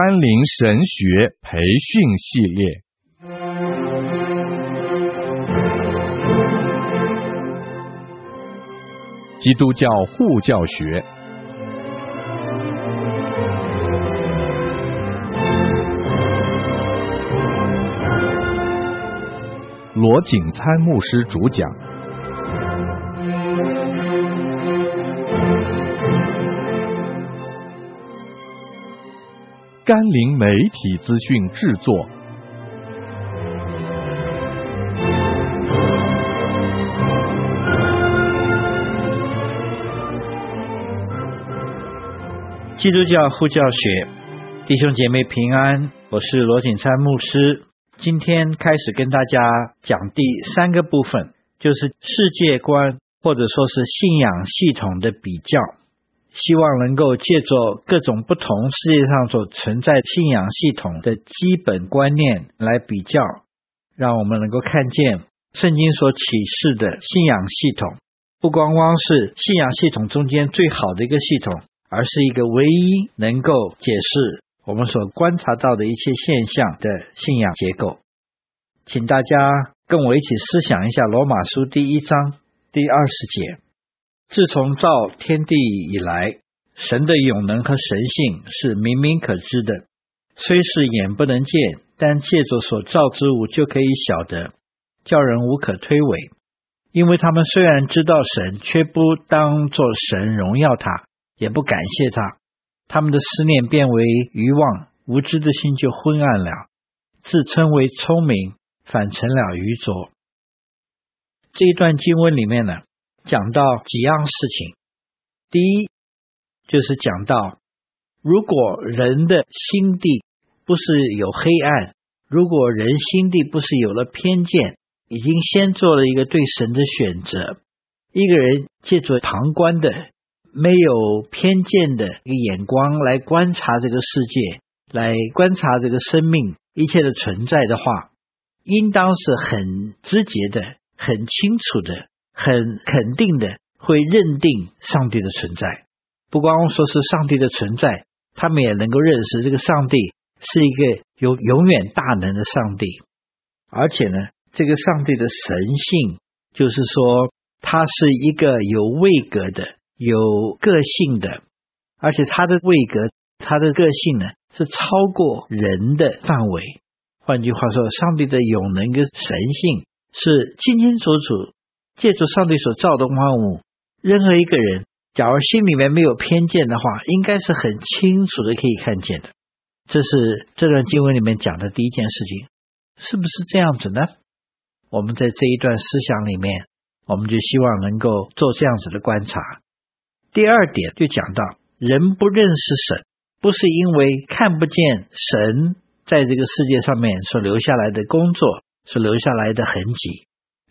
甘霖神学培训系列。基督教护教学，罗景参牧师主讲。甘霖媒体资讯制作。基督教护教学，弟兄姐妹平安，我是罗景山牧师。今天开始跟大家讲第三个部分，就是世界观或者说是信仰系统的比较。希望能够借着各种不同世界上所存在信仰系统的基本观念来比较，让我们能够看见圣经所启示的信仰系统，不光光是信仰系统中间最好的一个系统，而是一个唯一能够解释我们所观察到的一切现象的信仰结构。请大家跟我一起思想一下罗马书第一章第二十节。自从造天地以来，神的永能和神性是明明可知的，虽是眼不能见，但借着所造之物就可以晓得，叫人无可推诿。因为他们虽然知道神，却不当作神荣耀他，也不感谢他，他们的思念变为愚妄，无知的心就昏暗了，自称为聪明，反成了愚拙。这一段经文里面呢，讲到几样事情，第一就是讲到，如果人的心地不是有黑暗，如果人心地不是有了偏见，已经先做了一个对神的选择，一个人借助旁观的、没有偏见的一个眼光来观察这个世界，来观察这个生命一切的存在的话，应当是很直接的、很清楚的。很肯定的会认定上帝的存在，不光说是上帝的存在，他们也能够认识这个上帝是一个有永远大能的上帝，而且呢，这个上帝的神性就是说，他是一个有位格的、有个性的，而且他的位格、他的个性呢，是超过人的范围。换句话说，上帝的永能跟神性是清清楚楚。借助上帝所造的万物，任何一个人，假如心里面没有偏见的话，应该是很清楚的可以看见的。这是这段经文里面讲的第一件事情，是不是这样子呢？我们在这一段思想里面，我们就希望能够做这样子的观察。第二点就讲到，人不认识神，不是因为看不见神在这个世界上面所留下来的工作，所留下来的痕迹。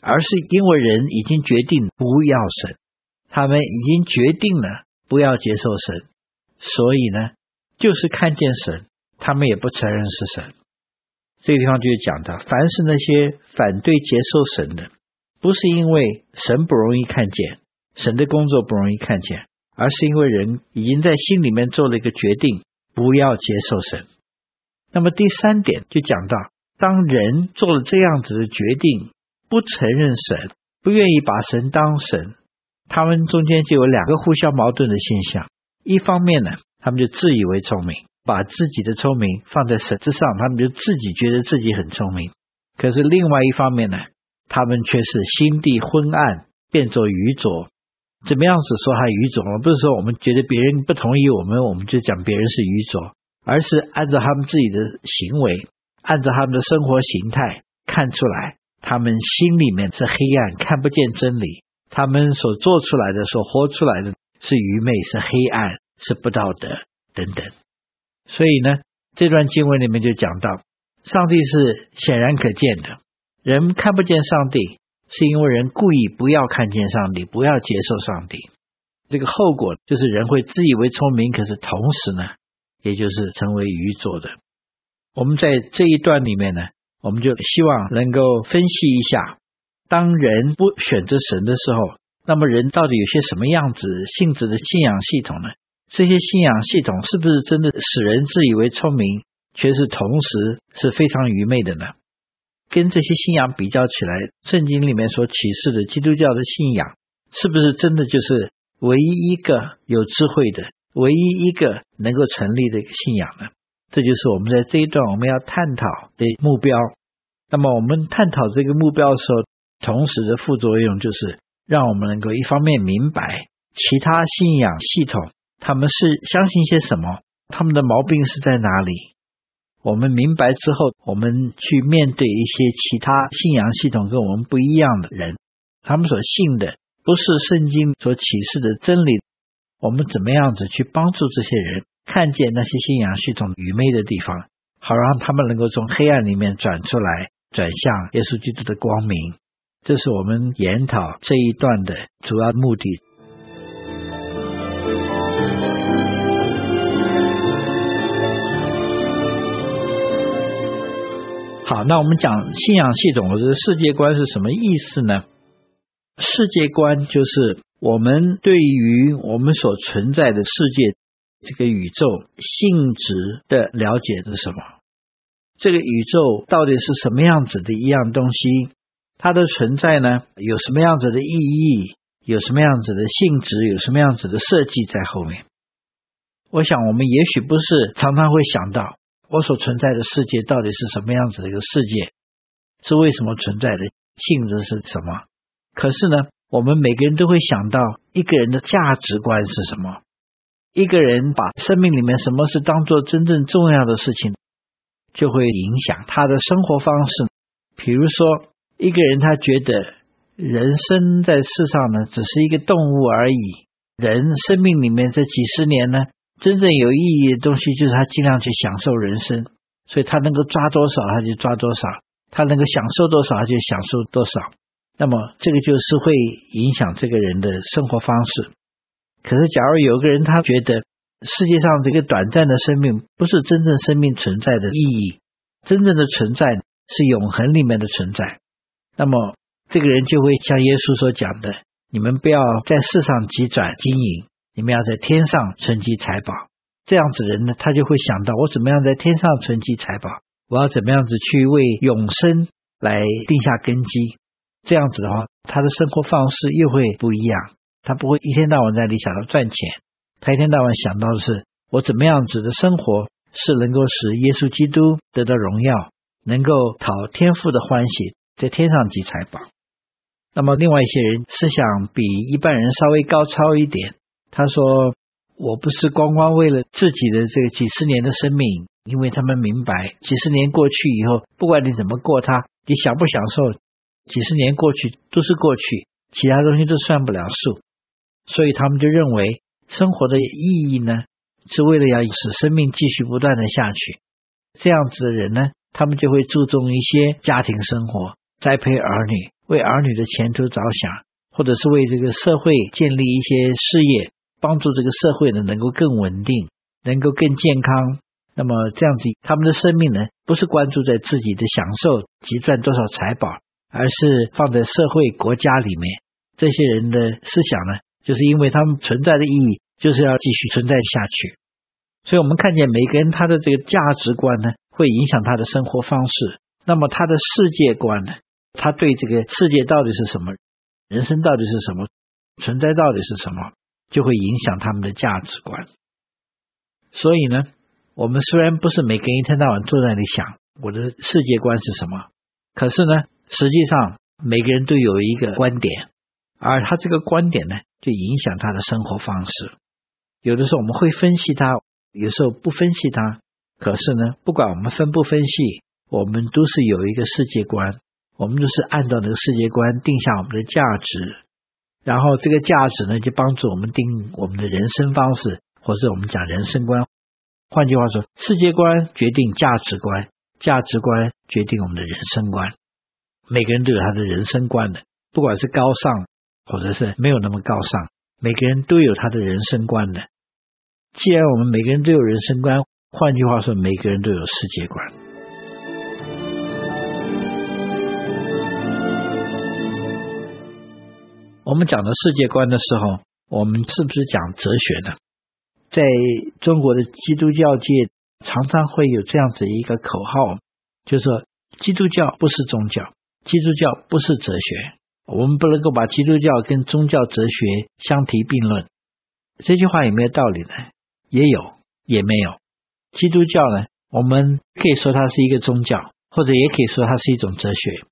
而是因为人已经决定不要神，他们已经决定了不要接受神，所以呢，就是看见神，他们也不承认是神。这个地方就讲到，凡是那些反对接受神的，不是因为神不容易看见，神的工作不容易看见，而是因为人已经在心里面做了一个决定，不要接受神。那么第三点就讲到，当人做了这样子的决定。不承认神，不愿意把神当神，他们中间就有两个互相矛盾的现象。一方面呢，他们就自以为聪明，把自己的聪明放在神之上，他们就自己觉得自己很聪明。可是另外一方面呢，他们却是心地昏暗，变作愚拙。怎么样子说他愚拙呢？不是说我们觉得别人不同意我们，我们就讲别人是愚拙，而是按照他们自己的行为，按照他们的生活形态看出来。他们心里面是黑暗，看不见真理。他们所做出来的、所活出来的是愚昧，是黑暗，是不道德等等。所以呢，这段经文里面就讲到，上帝是显然可见的，人看不见上帝，是因为人故意不要看见上帝，不要接受上帝。这个后果就是人会自以为聪明，可是同时呢，也就是成为愚拙的。我们在这一段里面呢。我们就希望能够分析一下，当人不选择神的时候，那么人到底有些什么样子性质的信仰系统呢？这些信仰系统是不是真的使人自以为聪明，却是同时是非常愚昧的呢？跟这些信仰比较起来，圣经里面所启示的基督教的信仰，是不是真的就是唯一一个有智慧的、唯一一个能够成立的一个信仰呢？这就是我们在这一段我们要探讨的目标。那么，我们探讨这个目标的时候，同时的副作用就是让我们能够一方面明白其他信仰系统他们是相信些什么，他们的毛病是在哪里。我们明白之后，我们去面对一些其他信仰系统跟我们不一样的人，他们所信的不是圣经所启示的真理，我们怎么样子去帮助这些人？看见那些信仰系统愚昧的地方，好让他们能够从黑暗里面转出来，转向耶稣基督的光明。这是我们研讨这一段的主要目的。好，那我们讲信仰系统或者世界观是什么意思呢？世界观就是我们对于我们所存在的世界。这个宇宙性质的了解是什么？这个宇宙到底是什么样子的一样东西？它的存在呢，有什么样子的意义？有什么样子的性质？有什么样子的设计在后面？我想，我们也许不是常常会想到，我所存在的世界到底是什么样子的一个世界？是为什么存在的？性质是什么？可是呢，我们每个人都会想到一个人的价值观是什么？一个人把生命里面什么是当做真正重要的事情，就会影响他的生活方式。比如说，一个人他觉得人生在世上呢，只是一个动物而已。人生命里面这几十年呢，真正有意义的东西就是他尽量去享受人生，所以他能够抓多少他就抓多少，他能够享受多少他就享受多少。那么这个就是会影响这个人的生活方式。可是，假如有个人他觉得世界上这个短暂的生命不是真正生命存在的意义，真正的存在是永恒里面的存在，那么这个人就会像耶稣所讲的：你们不要在世上急转经营，你们要在天上存积财宝。这样子人呢，他就会想到：我怎么样在天上存积财宝？我要怎么样子去为永生来定下根基？这样子的话，他的生活方式又会不一样。他不会一天到晚在那里想到赚钱，他一天到晚想到的是我怎么样子的生活是能够使耶稣基督得到荣耀，能够讨天父的欢喜，在天上积财宝。那么另外一些人思想比一般人稍微高超一点，他说我不是光光为了自己的这个几十年的生命，因为他们明白几十年过去以后，不管你怎么过它，你享不享受，几十年过去都是过去，其他东西都算不了数。所以他们就认为，生活的意义呢，是为了要使生命继续不断的下去。这样子的人呢，他们就会注重一些家庭生活，栽培儿女，为儿女的前途着想，或者是为这个社会建立一些事业，帮助这个社会呢能够更稳定，能够更健康。那么这样子，他们的生命呢，不是关注在自己的享受及赚多少财宝，而是放在社会国家里面。这些人的思想呢，就是因为他们存在的意义，就是要继续存在下去。所以，我们看见每个人他的这个价值观呢，会影响他的生活方式。那么，他的世界观呢，他对这个世界到底是什么，人生到底是什么，存在到底是什么，就会影响他们的价值观。所以呢，我们虽然不是每个人一天到晚坐在那里想我的世界观是什么，可是呢，实际上每个人都有一个观点，而他这个观点呢，就影响他的生活方式。有的时候我们会分析他，有时候不分析他。可是呢，不管我们分不分析，我们都是有一个世界观，我们都是按照那个世界观定下我们的价值。然后这个价值呢，就帮助我们定我们的人生方式，或者我们讲人生观。换句话说，世界观决定价值观，价值观决定我们的人生观。每个人都有他的人生观的，不管是高尚。或者是没有那么高尚，每个人都有他的人生观的。既然我们每个人都有人生观，换句话说，每个人都有世界观。我们讲到世界观的时候，我们是不是讲哲学呢？在中国的基督教界，常常会有这样子一个口号，就是说，基督教不是宗教，基督教不是哲学，我们不能够把基督教跟宗教哲学相提并论。这句话有没有道理呢？也有，也没有。基督教呢，我们可以说它是一个宗教，或者也可以说它是一种哲学。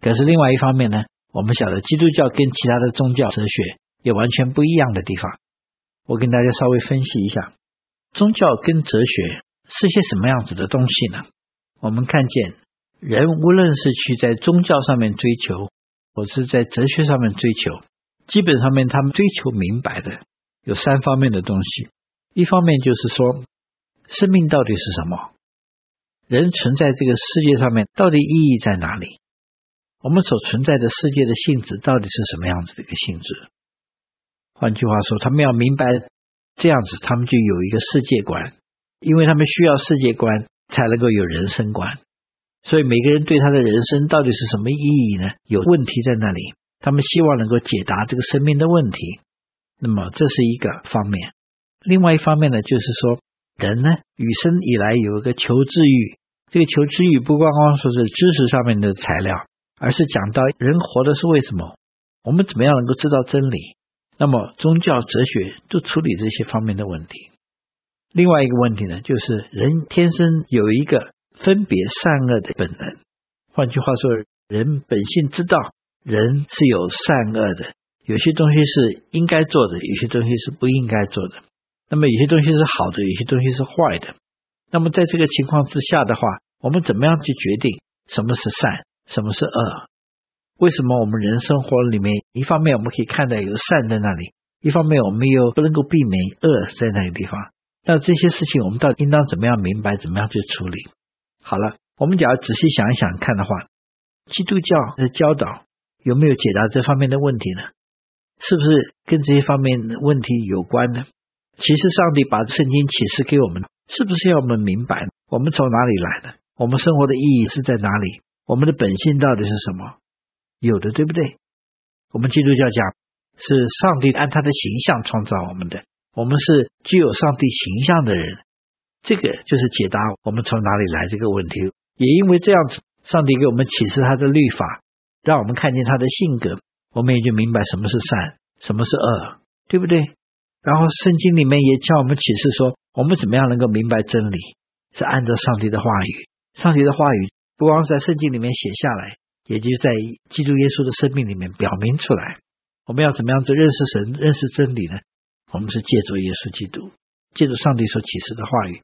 可是另外一方面呢，我们晓得基督教跟其他的宗教哲学有完全不一样的地方。我跟大家稍微分析一下，宗教跟哲学是些什么样子的东西呢？我们看见人无论是去在宗教上面追求，我是在哲学上面追求，基本上面他们追求明白的有三方面的东西。一方面就是说，生命到底是什么？人存在这个世界上面到底意义在哪里？我们所存在的世界的性质到底是什么样子的一个性质？换句话说，他们要明白这样子，他们就有一个世界观，因为他们需要世界观才能够有人生观。所以每个人对他的人生到底是什么意义呢？有问题在那里，他们希望能够解答这个生命的问题。那么这是一个方面。另外一方面呢，就是说人呢，与生以来有一个求知欲，这个求知欲不光光说是知识上面的材料，而是讲到人活的是为什么，我们怎么样能够知道真理。那么，宗教、哲学都处理这些方面的问题。另外一个问题呢，就是人天生有一个分别善恶的本能。换句话说，人本性知道人是有善恶的，有些东西是应该做的，有些东西是不应该做的。那么，有些东西是好的，有些东西是坏的。那么，在这个情况之下的话，我们怎么样去决定什么是善，什么是恶？为什么我们人生活里面，一方面我们可以看到有善在那里，一方面我们又不能够避免恶在那个地方？那这些事情我们到底应当怎么样明白，怎么样去处理？好了，我们只要仔细想一想看的话，基督教的教导有没有解答这方面的问题呢？是不是跟这些方面的问题有关呢？其实上帝把圣经启示给我们，是不是要我们明白我们从哪里来的？我们生活的意义是在哪里？我们的本性到底是什么？有的，对不对？我们基督教讲是上帝按他的形象创造我们的，我们是具有上帝形象的人，这个就是解答我们从哪里来这个问题。也因为这样子，上帝给我们启示他的律法，让我们看见他的性格，我们也就明白什么是善，什么是恶，对不对？然后圣经里面也叫我们启示说，我们怎么样能够明白真理，是按照上帝的话语，上帝的话语不光是在圣经里面写下来。也就在基督耶稣的生命里面表明出来，我们要怎么样子认识神、认识真理呢？我们是借助耶稣基督，借助上帝所启示的话语，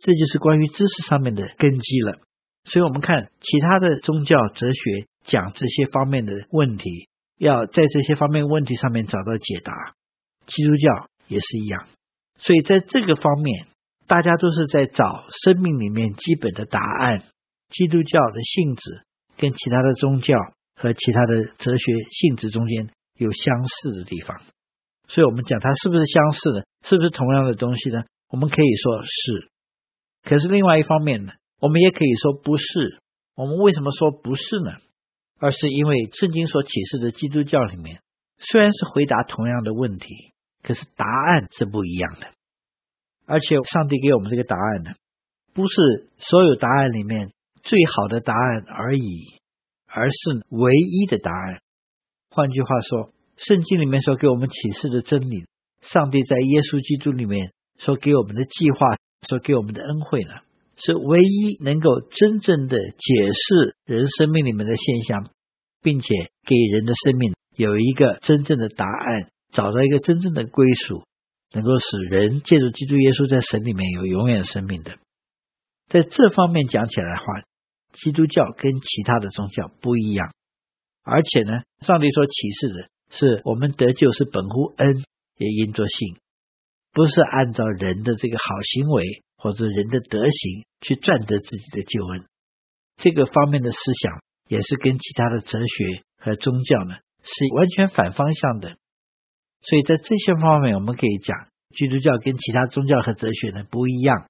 这就是关于知识上面的根基了。所以，我们看其他的宗教、哲学讲这些方面的问题，要在这些方面问题上面找到解答。基督教也是一样，所以在这个方面，大家都是在找生命里面基本的答案。基督教的性质。跟其他的宗教和其他的哲学性质中间有相似的地方，所以我们讲它是不是相似的，是不是同样的东西呢？我们可以说是，可是另外一方面呢，我们也可以说不是。我们为什么说不是呢？而是因为圣经所启示的基督教里面，虽然是回答同样的问题，可是答案是不一样的。而且上帝给我们这个答案呢，不是所有答案里面。最好的答案而已，而是唯一的答案。换句话说，圣经里面所给我们启示的真理，上帝在耶稣基督里面所给我们的计划，所给我们的恩惠呢，是唯一能够真正的解释人生命里面的现象，并且给人的生命有一个真正的答案，找到一个真正的归属，能够使人借助基督耶稣在神里面有永远生命的。在这方面讲起来的话，基督教跟其他的宗教不一样，而且呢，上帝所启示的是我们得救是本乎恩，也因着信，不是按照人的这个好行为或者人的德行去赚得自己的救恩。这个方面的思想也是跟其他的哲学和宗教呢是完全反方向的。所以在这些方面，我们可以讲，基督教跟其他宗教和哲学呢不一样。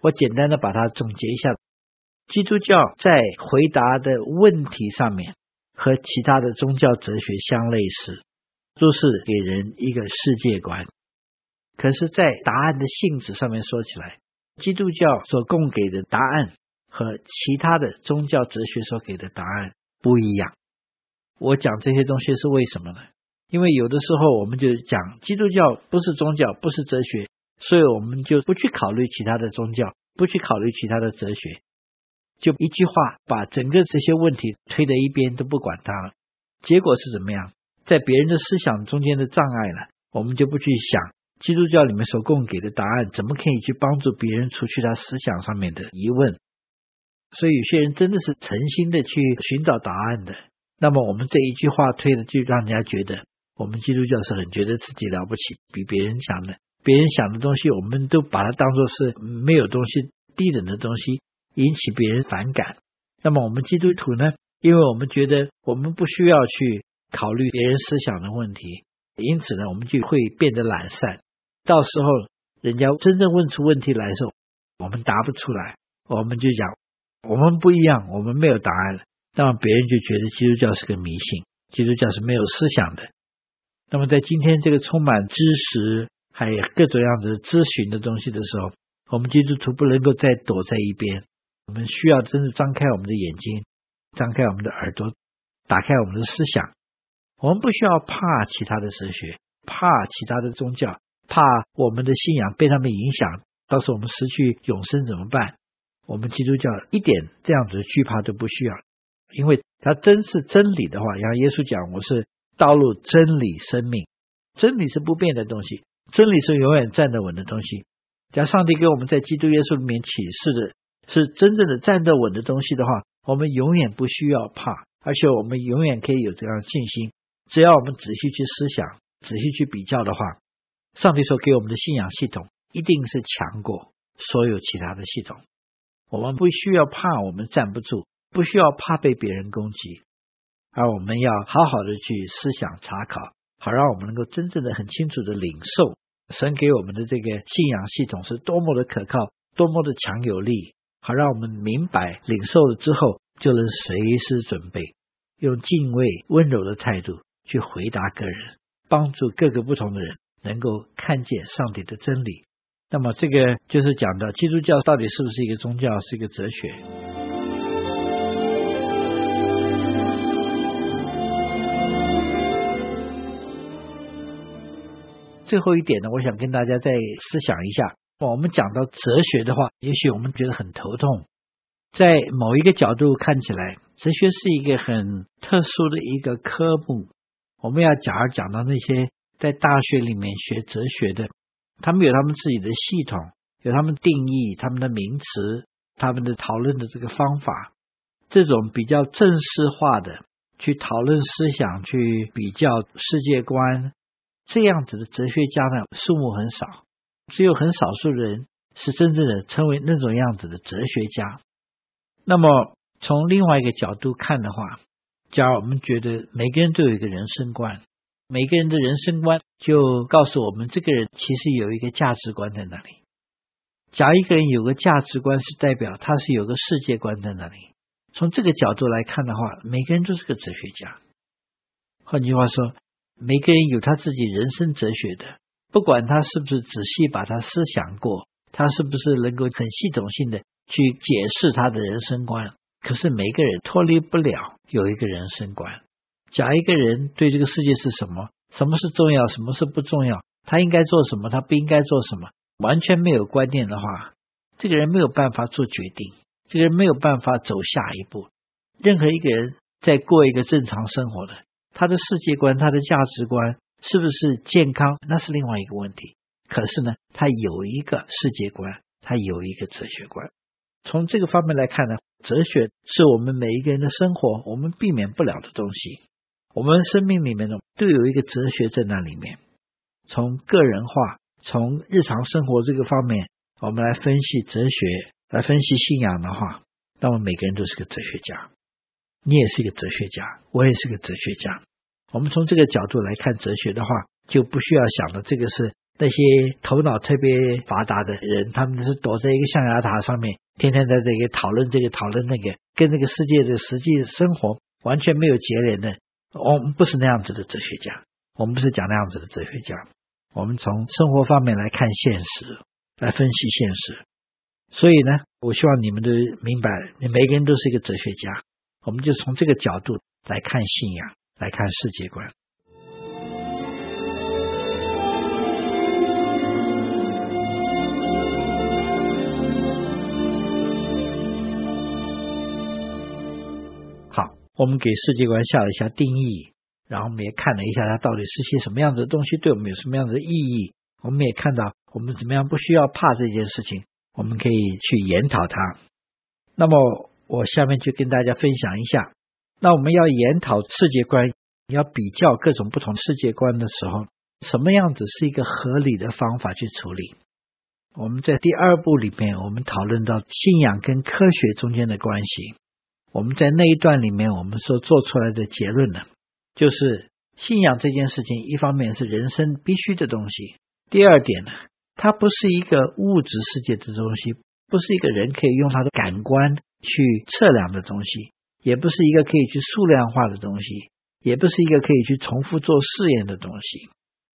我简单的把它总结一下。基督教在回答的问题上面和其他的宗教哲学相类似，都是给人一个世界观。可是，在答案的性质上面说起来，基督教所供给的答案和其他的宗教哲学所给的答案不一样。我讲这些东西是为什么呢？因为有的时候我们就讲基督教不是宗教，不是哲学，所以我们就不去考虑其他的宗教，不去考虑其他的哲学，就一句话把整个这些问题推到一边，都不管它了。结果是怎么样？在别人的思想中间的障碍了，我们就不去想基督教里面所供给的答案，怎么可以去帮助别人除去他思想上面的疑问？所以有些人真的是诚心的去寻找答案的。那么我们这一句话推的，就让人家觉得我们基督教是很觉得自己了不起，比别人强的。别人想的东西，我们都把它当作是没有东西、低等的东西，引起别人反感。那么我们基督徒呢？因为我们觉得我们不需要去考虑别人思想的问题，因此呢，我们就会变得懒散。到时候人家真正问出问题来的时候，我们答不出来，我们就讲我们不一样，我们没有答案了。那么别人就觉得基督教是个迷信，基督教是没有思想的。那么在今天这个充满知识还有各种样子咨询的东西的时候，我们基督徒不能够再躲在一边，我们需要真正张开我们的眼睛。张开我们的耳朵，打开我们的思想。我们不需要怕其他的哲学，怕其他的宗教，怕我们的信仰被他们影响，到时候我们失去永生怎么办？我们基督教一点这样子的惧怕都不需要，因为它真是真理的话，像耶稣讲：“我是道路、真理、生命。”真理是不变的东西，真理是永远站得稳的东西。假如上帝给我们在基督耶稣里面启示的是真正的站得稳的东西的话。我们永远不需要怕，而且我们永远可以有这样的信心。只要我们仔细去思想、仔细去比较的话，上帝所给我们的信仰系统一定是强过所有其他的系统。我们不需要怕我们站不住，不需要怕被别人攻击，而我们要好好的去思想查考，好让我们能够真正的很清楚的领受神给我们的这个信仰系统是多么的可靠，多么的强有力。好，让我们明白领受了之后，就能随时准备，用敬畏、温柔的态度去回答个人，帮助各个不同的人能够看见上帝的真理。那么，这个就是讲到基督教到底是不是一个宗教，是一个哲学。最后一点呢，我想跟大家再思想一下。我们讲到哲学的话，也许我们觉得很头痛。在某一个角度看起来，哲学是一个很特殊的一个科目。我们要假如讲到那些在大学里面学哲学的，他们有他们自己的系统，有他们定义、他们的名词、他们的讨论的这个方法。这种比较正式化的去讨论思想、去比较世界观，这样子的哲学家呢，数目很少。只有很少数人是真正的成为那种样子的哲学家。那么从另外一个角度看的话，假如我们觉得每个人都有一个人生观，每个人的人生观就告诉我们，这个人其实有一个价值观在那里。假一个人有个价值观，是代表他是有个世界观在那里。从这个角度来看的话，每个人都是个哲学家。换句话说，每个人有他自己人生哲学的。不管他是不是仔细把他思想过，他是不是能够很系统性的去解释他的人生观，可是每个人脱离不了有一个人生观。假一个人对这个世界是什么，什么是重要，什么是不重要，他应该做什么，他不应该做什么，完全没有观念的话，这个人没有办法做决定，这个人没有办法走下一步。任何一个人在过一个正常生活的，他的世界观，他的价值观。是不是健康？那是另外一个问题。可是呢，他有一个世界观，他有一个哲学观。从这个方面来看呢，哲学是我们每一个人的生活，我们避免不了的东西。我们生命里面呢，都有一个哲学在那里面。从个人化，从日常生活这个方面，我们来分析哲学，来分析信仰的话，那么每个人都是个哲学家。你也是一个哲学家，我也是个哲学家。我们从这个角度来看哲学的话，就不需要想的这个是那些头脑特别发达的人，他们是躲在一个象牙塔上面，天天在这个讨论这个讨论那个，跟这个世界的实际生活完全没有结连的。我们不是那样子的哲学家，我们不是讲那样子的哲学家。我们从生活方面来看现实，来分析现实。所以呢，我希望你们都明白，你每个人都是一个哲学家。我们就从这个角度来看信仰，来看世界观。我们给世界观下了一下定义，然后我们也看了一下它到底是些什么样子的东西，对我们有什么样子的意义。我们也看到我们怎么样不需要怕这件事情，我们可以去研讨它。那么。我下面就跟大家分享一下，那我们要研讨世界观，要比较各种不同世界观的时候，什么样子是一个合理的方法去处理？我们在第二部里面，我们讨论到信仰跟科学中间的关系。我们在那一段里面，我们所做出来的结论呢，就是信仰这件事情，一方面是人生必须的东西，第二点呢，它不是一个物质世界的东西，不是一个人可以用他的感官。去测量的东西，也不是一个可以去数量化的东西，也不是一个可以去重复做试验的东西。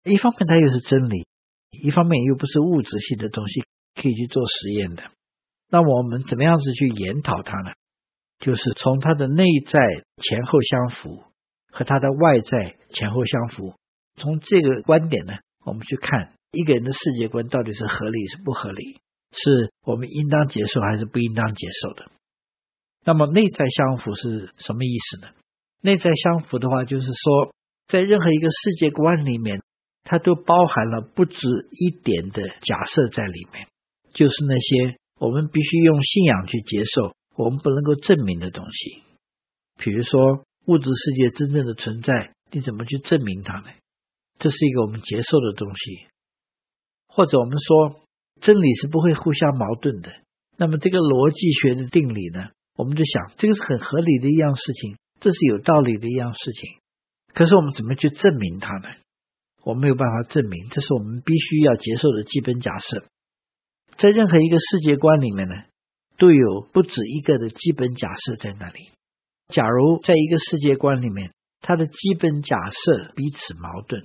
一方面它又是真理，一方面又不是物质性的东西，可以去做实验的。那我们怎么样子去研讨它呢？就是从他的内在前后相符和他的外在前后相符，从这个观点呢，我们去看一个人的世界观到底是合理是不合理，是我们应当接受还是不应当接受的。那么内在相符是什么意思呢？内在相符的话，就是说，在任何一个世界观里面，它都包含了不止一点的假设在里面，就是那些我们必须用信仰去接受，我们不能够证明的东西。比如说，物质世界真正的存在，你怎么去证明它呢？这是一个我们接受的东西。或者我们说，真理是不会互相矛盾的。那么这个逻辑学的定理呢？我们就想，这个是很合理的一样事情，这是有道理的一样事情。可是我们怎么去证明它呢？我没有办法证明，这是我们必须要接受的基本假设。在任何一个世界观里面呢，都有不止一个的基本假设在那里。假如在一个世界观里面，它的基本假设彼此矛盾，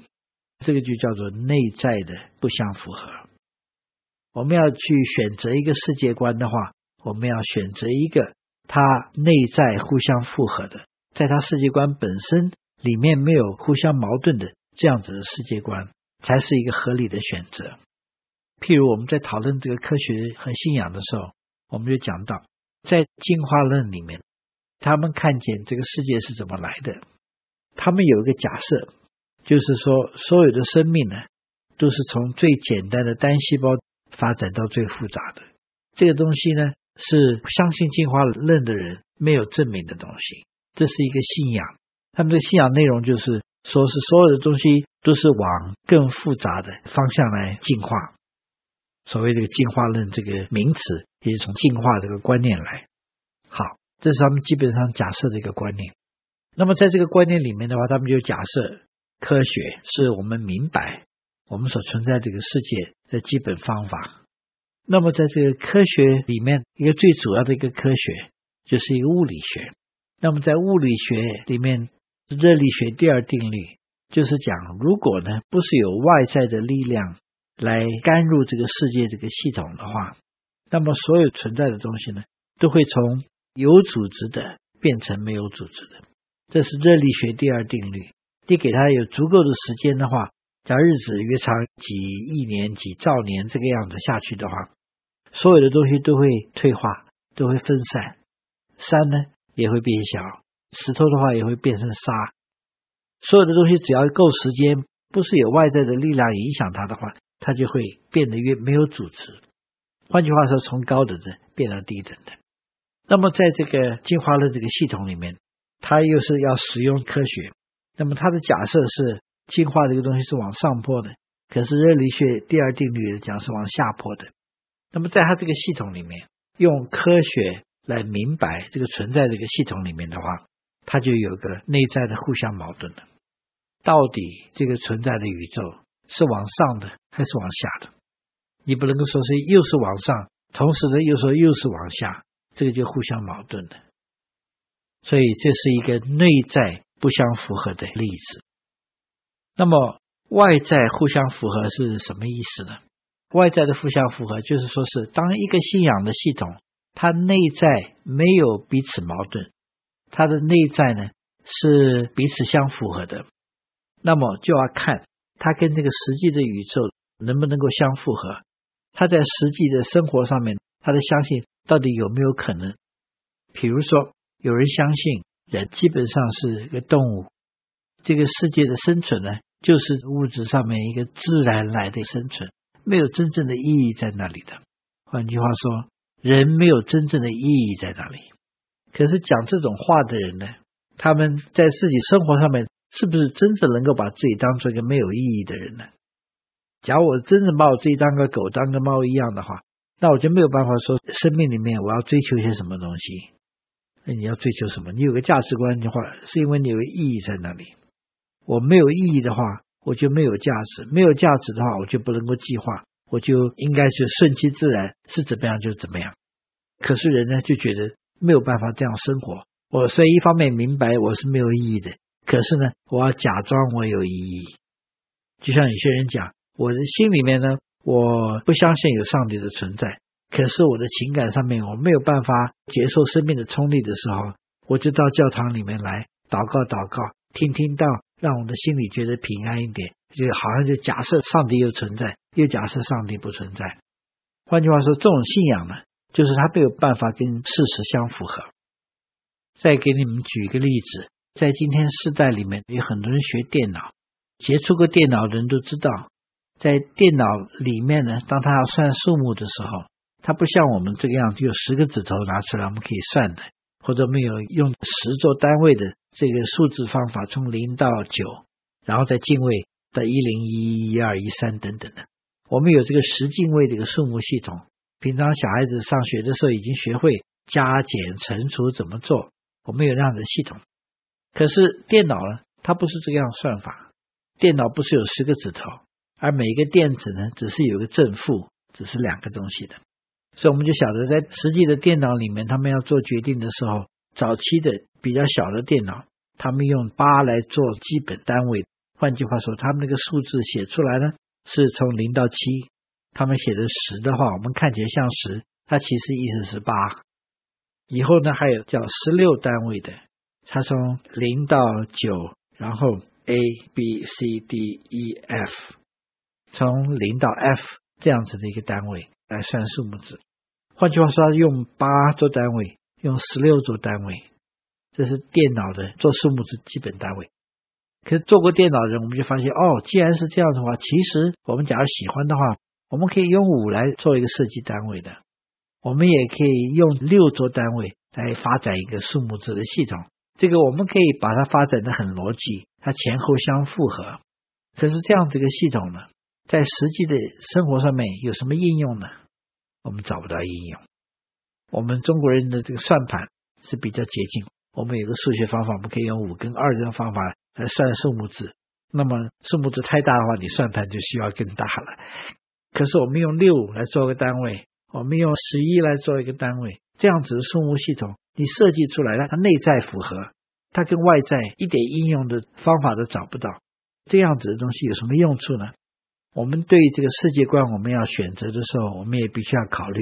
这个就叫做内在的不相符合。我们要去选择一个世界观的话，我们要选择一个。它内在互相复合的，在它世界观本身里面没有互相矛盾的这样子的世界观，才是一个合理的选择。譬如我们在讨论这个科学和信仰的时候，我们就讲到，在进化论里面，他们看见这个世界是怎么来的，他们有一个假设，就是说所有的生命呢，都是从最简单的单细胞发展到最复杂的。这个东西呢，是相信进化论的人没有证明的东西，这是一个信仰。他们的信仰内容就是说，是所有的东西都是往更复杂的方向来进化。所谓这个进化论这个名词，也是从进化这个观念来。好，这是他们基本上假设的一个观念。那么在这个观念里面的话，他们就假设科学是我们明白我们所存在这个世界的基本方法。那么，在这个科学里面，一个最主要的一个科学就是一个物理学。那么，在物理学里面，热力学第二定律就是讲，如果呢不是有外在的力量来干入这个世界这个系统的话，那么所有存在的东西呢，都会从有组织的变成没有组织的。这是热力学第二定律。你给它有足够的时间的话，假日子越长，几亿年、几兆年这个样子下去的话，所有的东西都会退化，都会分散，山呢也会变小，石头的话也会变成沙。所有的东西只要够时间，不是有外在的力量影响它的话，它就会变得越没有组织。换句话说，从高等的变到低等的。那么在这个进化论这个系统里面，它又是要使用科学。那么它的假设是进化这个东西是往上坡的，可是热力学第二定律讲是往下坡的。那么，在它这个系统里面，用科学来明白这个存在这个系统里面的话，它就有个内在的互相矛盾的。到底这个存在的宇宙是往上的还是往下的？你不能够说是又是往上，同时呢又说又是往下，这个就互相矛盾的。所以这是一个内在不相符合的例子。那么外在互相符合是什么意思呢？外在的互相符合，就是说是当一个信仰的系统，它内在没有彼此矛盾，它的内在呢是彼此相符合的，那么就要看它跟那个实际的宇宙能不能够相符合，他在实际的生活上面，他的相信到底有没有可能？比如说，有人相信人基本上是一个动物，这个世界的生存呢，就是物质上面一个自然来的生存。没有真正的意义在那里的。换句话说，人没有真正的意义在那里。可是讲这种话的人呢，他们在自己生活上面是不是真正能够把自己当做一个没有意义的人呢？假如我真正把我自己当个狗、当个猫一样的话，那我就没有办法说生命里面我要追求一些什么东西。那你要追求什么？你有个价值观的话，是因为你有意义在那里。我没有意义的话。我就没有价值，没有价值的话，我就不能够计划，我就应该是顺其自然，是怎么样就怎么样。可是人呢，就觉得没有办法这样生活。我虽然一方面明白我是没有意义的，可是呢，我要假装我有意义。就像有些人讲，我的心里面呢，我不相信有上帝的存在，可是我的情感上面我没有办法接受生命的冲力的时候，我就到教堂里面来祷告祷告，听听到。让我的心里觉得平安一点，就好像就假设上帝又存在，又假设上帝不存在。换句话说，这种信仰呢，就是他没有办法跟事实相符合。再给你们举一个例子，在今天世代里面，有很多人学电脑，接触过电脑的人都知道，在电脑里面呢，当他要算数目的时候，他不像我们这个样子，有十个指头拿出来我们可以算的，或者没有用十做单位的。这个数字方法从零到九，然后再进位到一零一一二一三等等的，我们有这个十进位的一个数目系统。平常小孩子上学的时候已经学会加减乘除怎么做，我们有这样的系统。可是电脑呢，它不是这个样算法。电脑不是有十个指头，而每一个电子呢，只是有个正负，只是两个东西的。所以我们就晓得，在实际的电脑里面，他们要做决定的时候。早期的比较小的电脑，他们用八来做基本单位。换句话说，他们那个数字写出来呢，是从零到七。他们写的十的话，我们看起来像十，它其实意思是八。以后呢，还有叫十六单位的，它从零到九，然后 A B C D E F，从零到 F 这样子的一个单位来算数目字。换句话说，用八做单位。用十六做单位，这是电脑的做数目字基本单位。可是做过电脑的人，我们就发现，哦，既然是这样的话，其实我们假如喜欢的话，我们可以用五来做一个设计单位的，我们也可以用六做单位来发展一个数目字的系统。这个我们可以把它发展得很逻辑，它前后相符合。可是这样子一个系统呢，在实际的生活上面有什么应用呢？我们找不到应用。我们中国人的这个算盘是比较接近。我们有个数学方法，我们可以用五跟二这种方法来算数目字。那么数目字太大的话，你算盘就需要更大了。可是我们用六来做个单位，我们用十一来做一个单位，这样子的数目系统，你设计出来了，它内在符合，它跟外在一点应用的方法都找不到。这样子的东西有什么用处呢？我们对这个世界观，我们要选择的时候，我们也必须要考虑。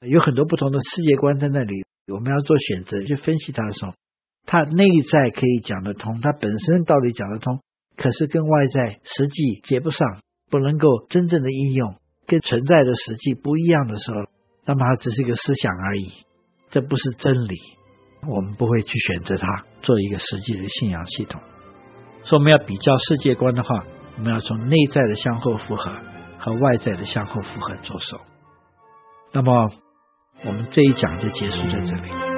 有很多不同的世界观在那里，我们要做选择去分析它的时候，它内在可以讲得通，它本身道理讲得通，可是跟外在实际接不上，不能够真正的应用，跟存在的实际不一样的时候，那么它只是一个思想而已，这不是真理，我们不会去选择它做一个实际的信仰系统。所以我们要比较世界观的话，我们要从内在的相互复合和外在的相互复合着手。那么。我们这一讲就结束在这里。